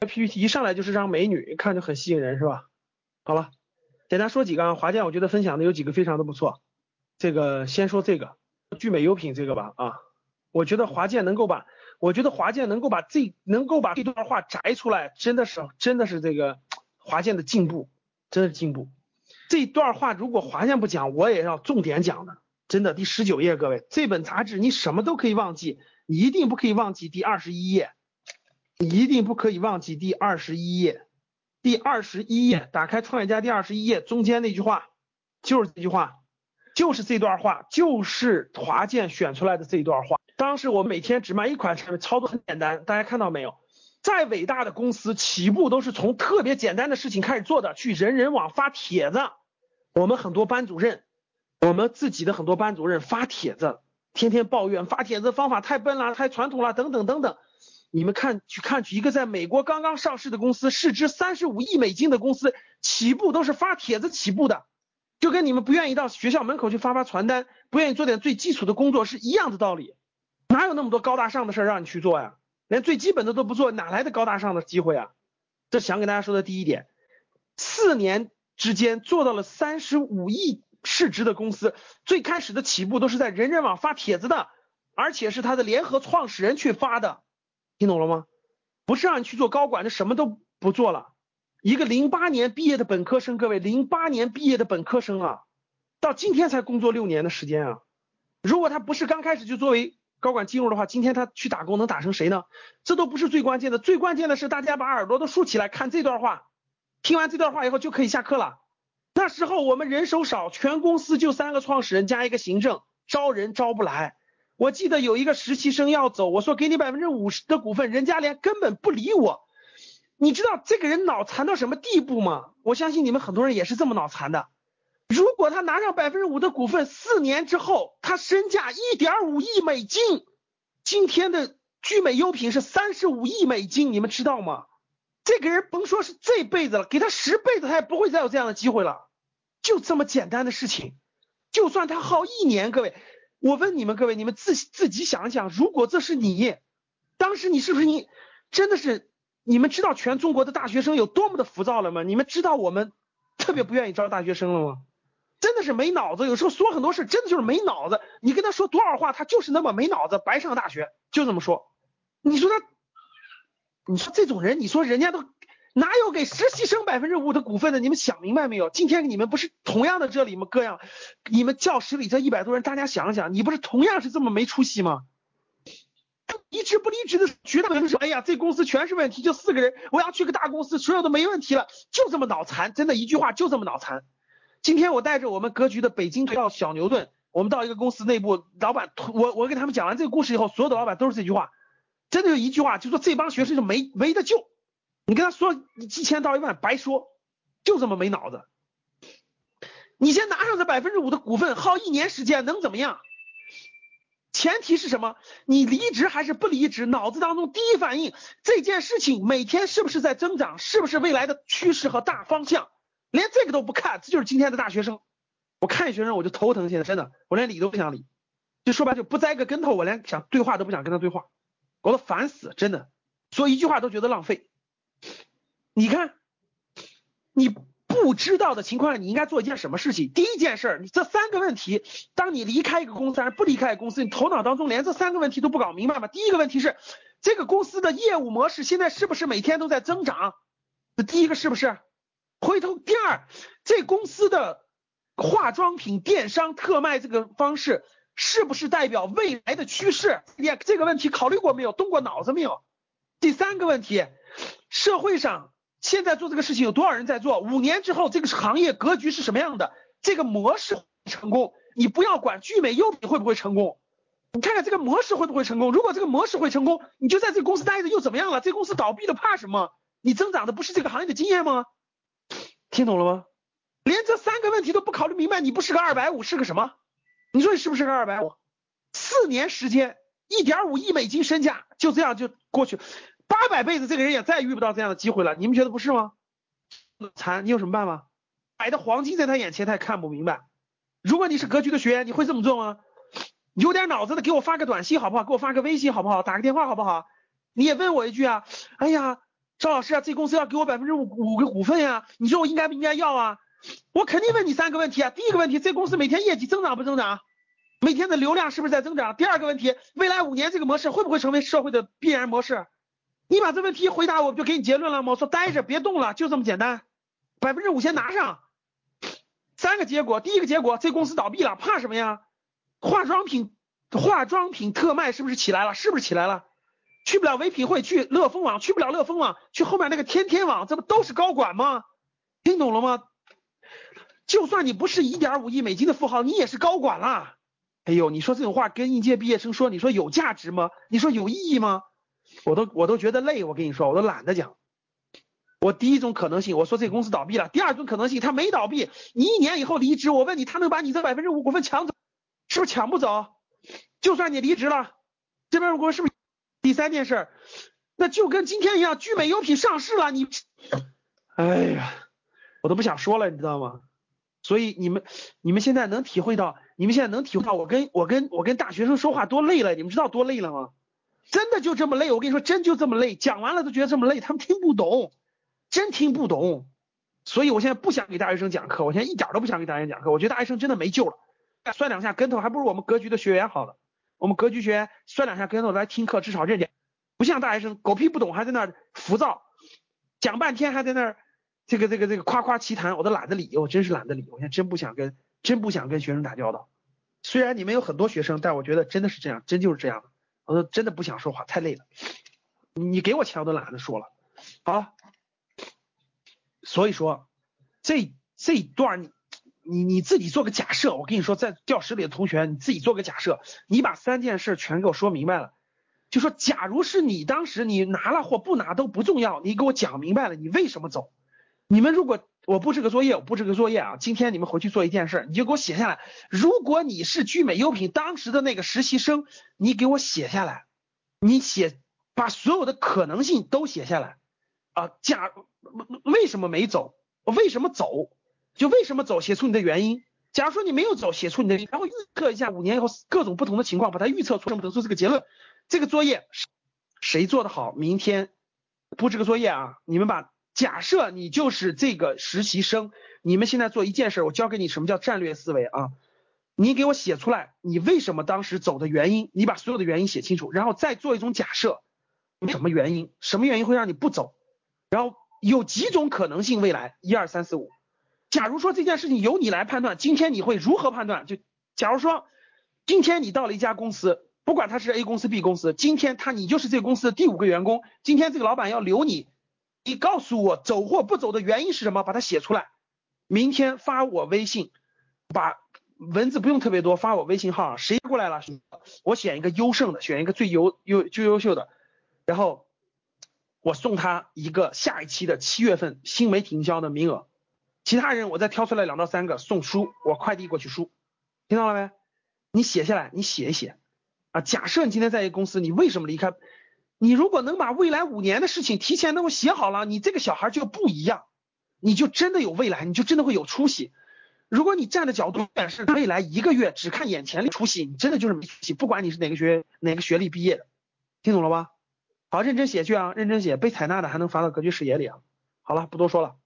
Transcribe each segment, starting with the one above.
PPT 一上来就是张美女，看着很吸引人，是吧？好了，简单说几个啊，华健我觉得分享的有几个非常的不错。这个先说这个聚美优品这个吧啊，我觉得华健能够把，我觉得华健能够把这能够把这段话摘出来，真的是真的是这个华健的进步，真的是进步。这段话如果华健不讲，我也要重点讲的，真的。第十九页，各位，这本杂志你什么都可以忘记，你一定不可以忘记第二十一页，一定不可以忘记第二十一页。第二十一页，打开创业家第二十一页，中间那句话就是这句话。就是这段话，就是华健选出来的这一段话。当时我每天只卖一款产品，操作很简单，大家看到没有？再伟大的公司起步都是从特别简单的事情开始做的，去人人网发帖子。我们很多班主任，我们自己的很多班主任发帖子，天天抱怨发帖子方法太笨了，太传统了，等等等等。你们看去看去，一个在美国刚刚上市的公司，市值三十五亿美金的公司，起步都是发帖子起步的。就跟你们不愿意到学校门口去发发传单，不愿意做点最基础的工作是一样的道理。哪有那么多高大上的事儿让你去做呀？连最基本的都不做，哪来的高大上的机会啊？这想给大家说的第一点。四年之间做到了三十五亿市值的公司，最开始的起步都是在人人网发帖子的，而且是他的联合创始人去发的，听懂了吗？不是让你去做高管，就什么都不做了。一个零八年毕业的本科生，各位，零八年毕业的本科生啊，到今天才工作六年的时间啊。如果他不是刚开始就作为高管进入的话，今天他去打工能打成谁呢？这都不是最关键的，最关键的是大家把耳朵都竖起来看这段话，听完这段话以后就可以下课了。那时候我们人手少，全公司就三个创始人加一个行政，招人招不来。我记得有一个实习生要走，我说给你百分之五十的股份，人家连根本不理我。你知道这个人脑残到什么地步吗？我相信你们很多人也是这么脑残的。如果他拿上百分之五的股份，四年之后他身价一点五亿美金，今天的聚美优品是三十五亿美金，你们知道吗？这个人甭说是这辈子了，给他十辈子他也不会再有这样的机会了。就这么简单的事情，就算他耗一年，各位，我问你们各位，你们自自己想想，如果这是你，当时你是不是你真的是？你们知道全中国的大学生有多么的浮躁了吗？你们知道我们特别不愿意招大学生了吗？真的是没脑子，有时候说很多事真的就是没脑子。你跟他说多少话，他就是那么没脑子，白上大学，就这么说。你说他，你说这种人，你说人家都哪有给实习生百分之五的股份的？你们想明白没有？今天你们不是同样的这里吗？各样，你们教室里这一百多人，大家想想，你不是同样是这么没出息吗？离职不离职的绝大多数是，哎呀，这公司全是问题，就四个人，我要去个大公司，所有都没问题了，就这么脑残，真的一句话就这么脑残。今天我带着我们格局的北京到小牛顿，我们到一个公司内部，老板，我我给他们讲完这个故事以后，所有的老板都是这句话，真的就一句话，就说这帮学生就没没得救，你跟他说你几千到一万白说，就这么没脑子。你先拿上这百分之五的股份，耗一年时间能怎么样？前提是什么？你离职还是不离职？脑子当中第一反应，这件事情每天是不是在增长？是不是未来的趋势和大方向？连这个都不看，这就是今天的大学生。我看学生我就头疼，现在真的，我连理都不想理。就说白就不栽个跟头，我连想对话都不想跟他对话，我都烦死，真的，说一句话都觉得浪费。你看，你。不知道的情况下，你应该做一件什么事情？第一件事，你这三个问题，当你离开一个公司还是不离开一个公司，你头脑当中连这三个问题都不搞明白吗？第一个问题是，这个公司的业务模式现在是不是每天都在增长？这第一个是不是？回头第二，这公司的化妆品电商特卖这个方式是不是代表未来的趋势？你这个问题考虑过没有？动过脑子没有？第三个问题，社会上。现在做这个事情有多少人在做？五年之后这个行业格局是什么样的？这个模式成功，你不要管聚美优品会不会成功，你看看这个模式会不会成功。如果这个模式会成功，你就在这个公司待着又怎么样了？这公司倒闭了怕什么？你增长的不是这个行业的经验吗？听懂了吗？连这三个问题都不考虑明白，你不是个二百五是个什么？你说你是不是个二百五？四年时间，一点五亿美金身价就这样就过去。八百辈子，这个人也再遇不到这样的机会了。你们觉得不是吗？残，你有什么办法？摆的黄金在他眼前，他也看不明白。如果你是格局的学员，你会这么做吗？有点脑子的，给我发个短信好不好？给我发个微信好不好？打个电话好不好？你也问我一句啊？哎呀，赵老师啊，这公司要给我百分之五五个股份呀，你说我应该不应该要啊？我肯定问你三个问题啊。第一个问题，这公司每天业绩增长不增长？每天的流量是不是在增长？第二个问题，未来五年这个模式会不会成为社会的必然模式？你把这问题回答我，不就给你结论了吗？我说待着别动了，就这么简单，百分之五先拿上。三个结果，第一个结果，这公司倒闭了，怕什么呀？化妆品化妆品特卖是不是起来了？是不是起来了？去不了唯品会，去乐蜂网；去不了乐蜂网，去后面那个天天网，这不都是高管吗？听懂了吗？就算你不是一点五亿美金的富豪，你也是高管啦。哎呦，你说这种话跟应届毕业生说，你说有价值吗？你说有意义吗？我都我都觉得累，我跟你说，我都懒得讲。我第一种可能性，我说这公司倒闭了；第二种可能性，他没倒闭，你一年以后离职，我问你，他能把你这百分之五股份抢走？是不是抢不走？就算你离职了，这边如果是不是？第三件事，那就跟今天一样，聚美优品上市了，你，哎呀，我都不想说了，你知道吗？所以你们你们现在能体会到，你们现在能体会到我跟我跟我跟大学生说话多累了，你们知道多累了吗？真的就这么累，我跟你说，真就这么累，讲完了都觉得这么累，他们听不懂，真听不懂。所以我现在不想给大学生讲课，我现在一点都不想给大学生讲课，我觉得大学生真的没救了，摔两下跟头还不如我们格局的学员好呢。我们格局学员摔两下跟头来听课，至少这点，不像大学生狗屁不懂还在那浮躁，讲半天还在那儿这个这个这个夸夸其谈，我都懒得理，我真是懒得理，我现在真不想跟真不想跟学生打交道。虽然你们有很多学生，但我觉得真的是这样，真就是这样。我说真的不想说话，太累了。你给我钱我都懒得说了。好，所以说这这一段你你你自己做个假设，我跟你说，在教室里的同学，你自己做个假设，你把三件事全给我说明白了。就说假如是你当时你拿了或不拿都不重要，你给我讲明白了，你为什么走？你们如果我布置个作业，我布置个作业啊，今天你们回去做一件事，你就给我写下来。如果你是聚美优品当时的那个实习生，你给我写下来，你写把所有的可能性都写下来啊。假为什么没走？为什么走？就为什么走？写出你的原因。假如说你没有走，写出你的，然后预测一下五年以后各种不同的情况，把它预测出，这么得出这个结论。这个作业谁做的好？明天布置个作业啊，你们把。假设你就是这个实习生，你们现在做一件事，我教给你什么叫战略思维啊？你给我写出来，你为什么当时走的原因，你把所有的原因写清楚，然后再做一种假设，什么原因，什么原因会让你不走？然后有几种可能性，未来一二三四五。假如说这件事情由你来判断，今天你会如何判断？就假如说今天你到了一家公司，不管他是 A 公司 B 公司，今天他你就是这个公司的第五个员工，今天这个老板要留你。你告诉我走或不走的原因是什么？把它写出来，明天发我微信，把文字不用特别多，发我微信号。谁过来了？我选一个优胜的，选一个最优优最优秀的，然后我送他一个下一期的七月份新媒体营销的名额。其他人我再挑出来两到三个送书，我快递过去书，听到了没？你写下来，你写一写啊。假设你今天在一个公司，你为什么离开？你如果能把未来五年的事情提前能够写好了，你这个小孩就不一样，你就真的有未来，你就真的会有出息。如果你站的角度是未来一个月只看眼前的出息，你真的就是没出息。不管你是哪个学哪个学历毕业的，听懂了吧？好，认真写去啊，认真写，被采纳的还能发到格局视野里啊。好了，不多说了，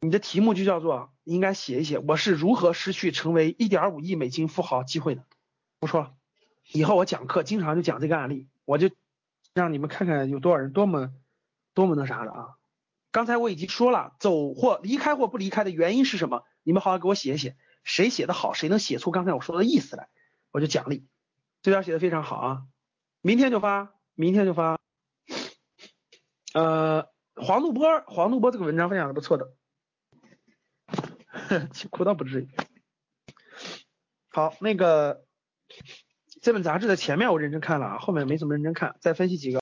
你的题目就叫做应该写一写，我是如何失去成为一点五亿美金富豪机会的。不说了，以后我讲课经常就讲这个案例，我就。让你们看看有多少人多么多么那啥的啊！刚才我已经说了，走或离开或不离开的原因是什么？你们好好给我写一写，谁写的好，谁能写出刚才我说的意思来，我就奖励。这条写的非常好啊！明天就发，明天就发。呃，黄怒波，黄怒波这个文章分享的不错的，哭倒不至于。好，那个。这本杂志的前面我认真看了啊，后面没怎么认真看。再分析几个。